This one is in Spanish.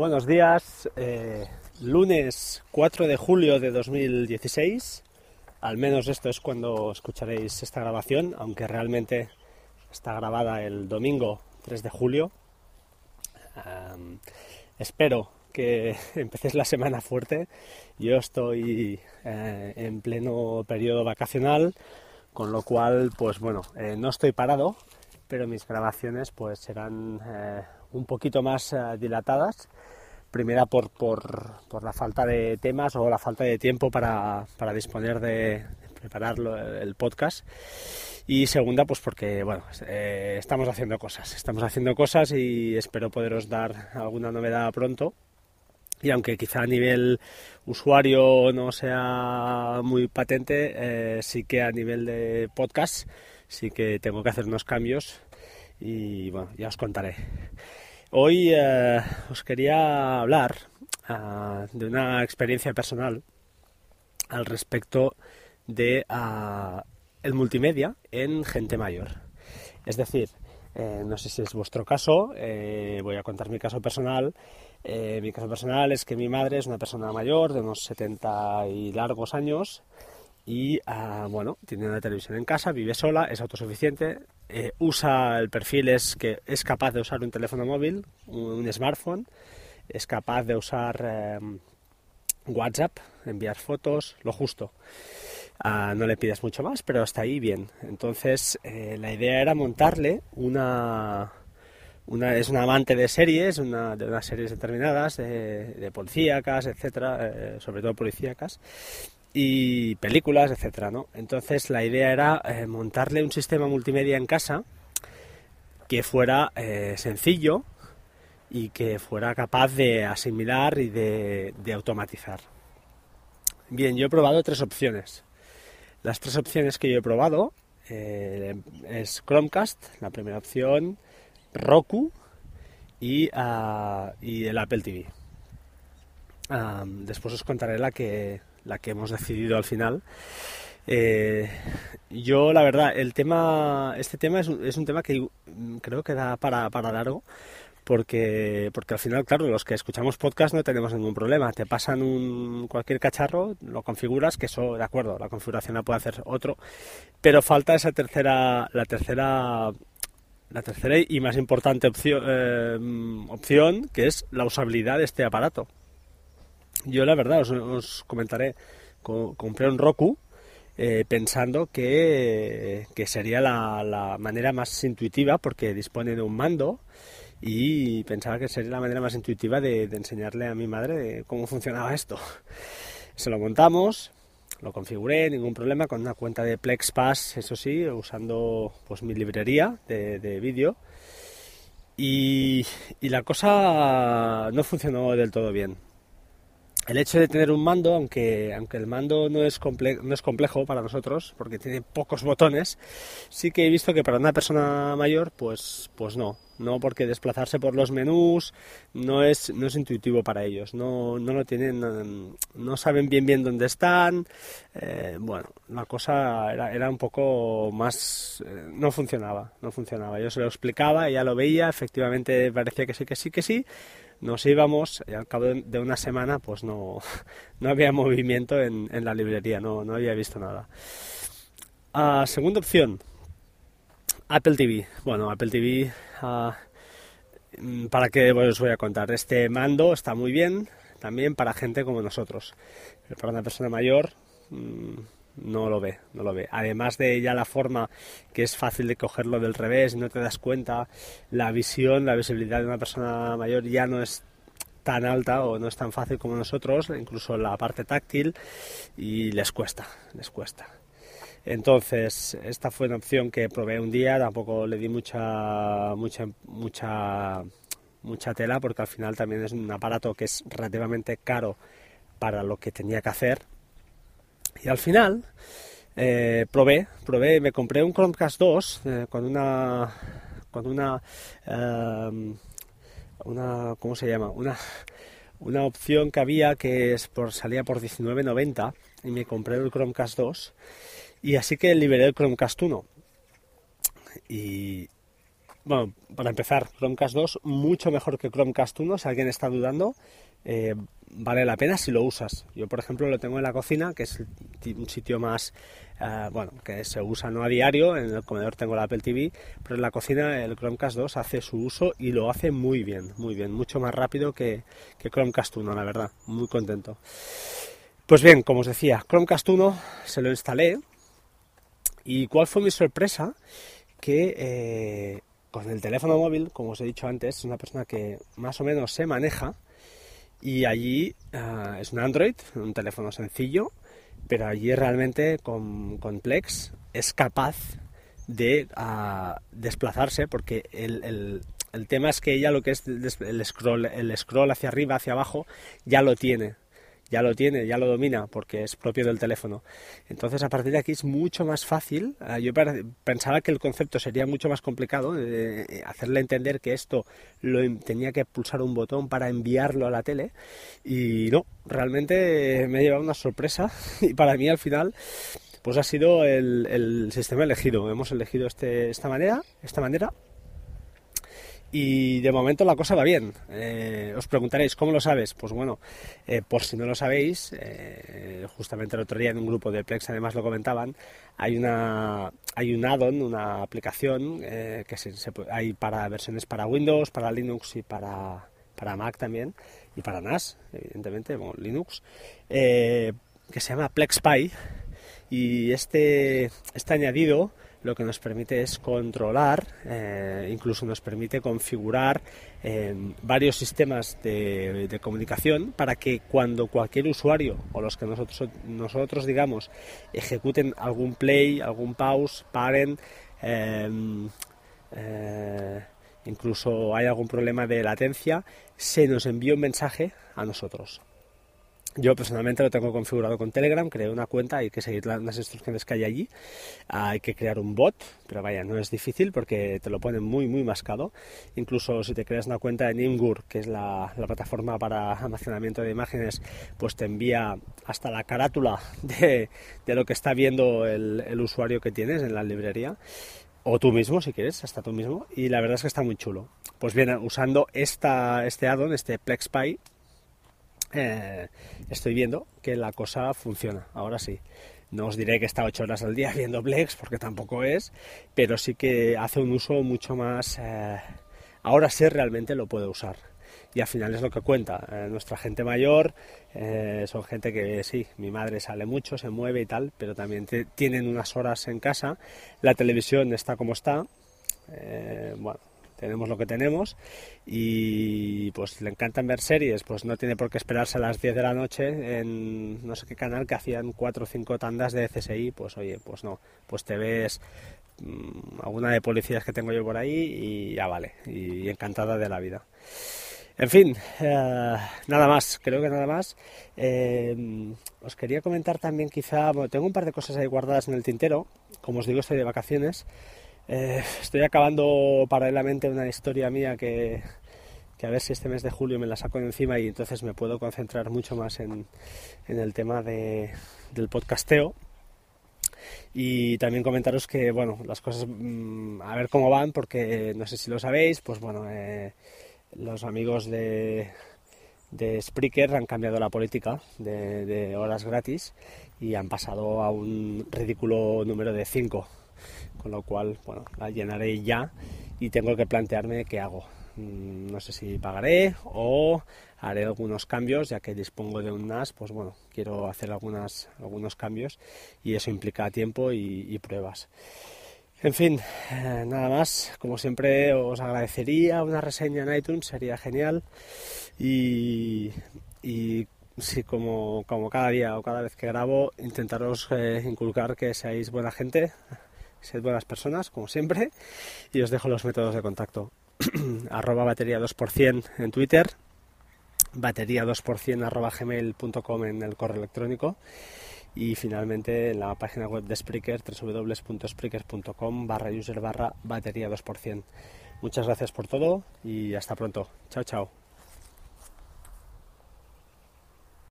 Buenos días, eh, lunes 4 de julio de 2016, al menos esto es cuando escucharéis esta grabación, aunque realmente está grabada el domingo 3 de julio. Espero que empecéis la semana fuerte, yo estoy eh, en pleno periodo vacacional, con lo cual, pues bueno, eh, no estoy parado, pero mis grabaciones pues serán un poquito más eh, dilatadas. Primera por, por, por, la falta de temas o la falta de tiempo para, para disponer de, preparar el podcast. Y segunda, pues porque bueno, eh, estamos haciendo cosas. Estamos haciendo cosas y espero poderos dar alguna novedad pronto. Y aunque quizá a nivel usuario no sea muy patente, eh, sí que a nivel de podcast sí que tengo que hacer unos cambios y bueno, ya os contaré. Hoy eh, os quería hablar uh, de una experiencia personal al respecto de uh, el multimedia en gente mayor. Es decir, eh, no sé si es vuestro caso, eh, voy a contar mi caso personal. Mi caso personal es que mi madre es una persona mayor de unos 70 y largos años y uh, bueno, tiene una televisión en casa, vive sola, es autosuficiente, eh, usa el perfil es que es capaz de usar un teléfono móvil, un, smartphone, es capaz de usar eh, WhatsApp, enviar fotos, lo justo. Uh, no le pides mucho más, pero hasta ahí bien. Entonces, eh, la idea era montarle una, una, es una amante de series, una, de unas series determinadas, de, de policíacas, etcétera, eh, sobre todo policíacas, y películas, etcétera, ¿no? Entonces la idea era eh, montarle un sistema multimedia en casa que fuera eh, sencillo y que fuera capaz de asimilar y de, automatizar. Bien, yo he probado tres opciones. Las tres opciones que yo he probado eh, es Chromecast, la primera opción, Roku y, uh, y el Apple TV. Um, después os contaré la que, la que hemos decidido al final. Eh, yo, la verdad, el tema, este tema es un, tema que creo que da para, para largo, porque, porque al final, claro, los que escuchamos podcast no tenemos ningún problema. Te pasan un, cualquier cacharro, lo configuras, que eso, de acuerdo, la configuración la puede hacer otro, pero falta esa tercera, la tercera la tercera y más importante opción, eh, opción, que es la usabilidad de este aparato. Yo la verdad os, comentaré, co compré un Roku eh, pensando que, que sería la, la, manera más intuitiva porque dispone de un mando y pensaba que sería la manera más intuitiva de, enseñarle a mi madre cómo funcionaba esto. Se lo montamos, lo configuré, ningún problema, con una cuenta de PlexPass, eso sí, usando pues mi librería de, de vídeo. Y, y la cosa no funcionó del todo bien el hecho de tener un mando, aunque, aunque el mando no es, comple no es complejo para nosotros, porque tiene pocos botones, sí que he visto que para una persona mayor, pues, pues no, no porque desplazarse por los menús no es, no es intuitivo para ellos, no, no lo tienen, no saben bien bien dónde están, eh, bueno, la cosa era, era un poco más, eh, no funcionaba, no funcionaba, yo se lo explicaba, ella lo veía, efectivamente parecía que sí, que sí, que sí, nos íbamos y al cabo de una semana pues no, no había movimiento en, en, la librería, no, no había visto nada. Uh, segunda opción, Apple TV. Bueno, Apple TV, uh, ¿para qué os voy a contar? Este mando está muy bien también para gente como nosotros, pero para una persona mayor... Mmm, no lo ve, no lo ve. Además de ya la forma que es fácil de cogerlo del revés, no te das cuenta, la visión, la visibilidad de una persona mayor ya no es tan alta o no es tan fácil como nosotros, incluso la parte táctil, y les cuesta, les cuesta. Entonces, esta fue una opción que probé un día, tampoco le di mucha, mucha, mucha, mucha tela, porque al final también es un aparato que es relativamente caro para lo que tenía que hacer, y al final eh, probé, probé, me compré un Chromecast 2 eh, con una, con una, eh, una, ¿cómo se llama? Una, una opción que había que es por, salía por 19.90 y me compré el Chromecast 2 y así que liberé el Chromecast 1 y, bueno, para empezar, Chromecast 2 mucho mejor que Chromecast 1, si alguien está dudando, eh, vale la pena si lo usas. Yo, por ejemplo, lo tengo en la cocina, que es un sitio más, eh, bueno, que se usa no a diario, en el comedor tengo la Apple TV, pero en la cocina el Chromecast 2 hace su uso y lo hace muy bien, muy bien, mucho más rápido que, que Chromecast 1, la verdad, muy contento. Pues bien, como os decía, Chromecast 1 se lo instalé y cuál fue mi sorpresa que eh, con el teléfono móvil, como os he dicho antes, es una persona que más o menos se maneja y allí ah, es un Android, un teléfono sencillo, pero allí realmente con, Plex es capaz de ah, desplazarse porque el, el, tema es que ella lo que es el scroll, el scroll hacia arriba, hacia abajo, ya lo tiene ya lo tiene, ya lo domina, porque es propio del teléfono. Entonces, a partir de aquí es mucho más fácil. Ah, yo pensaba que el concepto sería mucho más complicado, eh, hacerle entender que esto lo tenía que pulsar un botón para enviarlo a la tele, y no, realmente me ha llevado una sorpresa, y para mí al final pues ha sido el, el sistema elegido. Hemos elegido este, esta manera, esta manera y de momento la cosa va bien. Eh, os preguntaréis, ¿cómo lo sabes? Pues bueno, eh, por si no lo sabéis, eh, justamente el otro día en un grupo de Plex además lo comentaban, hay una hay un add-on, una aplicación que se, hay para versiones para Windows, para Linux y para, para Mac también, y para NAS, evidentemente, bueno, Linux, que se llama PlexPy, y este, este añadido lo que nos permite es controlar, eh, incluso nos permite configurar eh, varios sistemas de, comunicación para que cuando cualquier usuario o los que nosotros, nosotros digamos ejecuten algún play, algún pause, paren, em, eh, incluso hay algún problema de latencia, se nos envía un mensaje a nosotros. Yo personalmente lo tengo configurado con Telegram, creé una cuenta, hay que seguir las instrucciones que hay allí, hay que crear un bot, pero vaya, no es difícil porque te lo ponen muy, muy mascado. Incluso si te creas una cuenta en Imgur, que es la, plataforma para almacenamiento de imágenes, pues te envía hasta la carátula de, lo que está viendo el, el usuario que tienes en la librería o tú mismo si quieres, hasta tú mismo, y la verdad es que está muy chulo. Pues bien, usando esta, este addon, este PlexPy, eh, estoy viendo que la cosa funciona. Ahora sí. No os diré que está ocho horas al día viendo Plex, porque tampoco es, pero sí que hace un uso mucho más... Eh, ahora sí realmente lo puedo usar. Y al final es lo que cuenta. Eh, nuestra gente mayor son gente que sí, mi madre sale mucho, se mueve y tal, pero también tienen unas horas en casa. La televisión está como está. bueno, tenemos lo que tenemos y pues le encantan ver series, pues no tiene por qué esperarse a las 10 de la noche en no sé qué canal que hacían 4 o 5 tandas de CSI, pues oye, pues no, pues te ves mm, alguna de policías que tengo yo por ahí y ya vale, y, encantada de la vida. En fin, eh, nada más, creo que nada más. Eh, os quería comentar también quizá, bueno, tengo un par de cosas ahí guardadas en el tintero, como os digo estoy de vacaciones, eh, estoy acabando paralelamente una historia mía que, a ver si este mes de julio me la saco de encima y entonces me puedo concentrar mucho más en, el tema de, del podcasteo. Y también comentaros que, bueno, las cosas, mm, a ver cómo van, porque no sé si lo sabéis, pues bueno, eh, los amigos de, de Spreaker han cambiado la política de, de horas gratis y han pasado a un ridículo número de 5 con lo cual, bueno, la llenaré ya y tengo que plantearme qué hago. Mm, no sé si pagaré o haré algunos cambios, ya que dispongo de un NAS, pues bueno, quiero hacer algunas, algunos cambios y eso implica tiempo y, pruebas. En fin, eh, nada más. Como siempre, os agradecería una reseña en iTunes, sería genial. Y, y sí, como, como cada día o cada vez que grabo, intentaros eh, inculcar que seáis buena gente, Sed buenas personas, como siempre, y os dejo los métodos de contacto. arroba batería 2% en Twitter, batería 2% arroba gmail.com en el correo electrónico y finalmente en la página web de Spreaker www.spreaker.com barra user barra batería 2%. Muchas gracias por todo y hasta pronto. Chao, chao.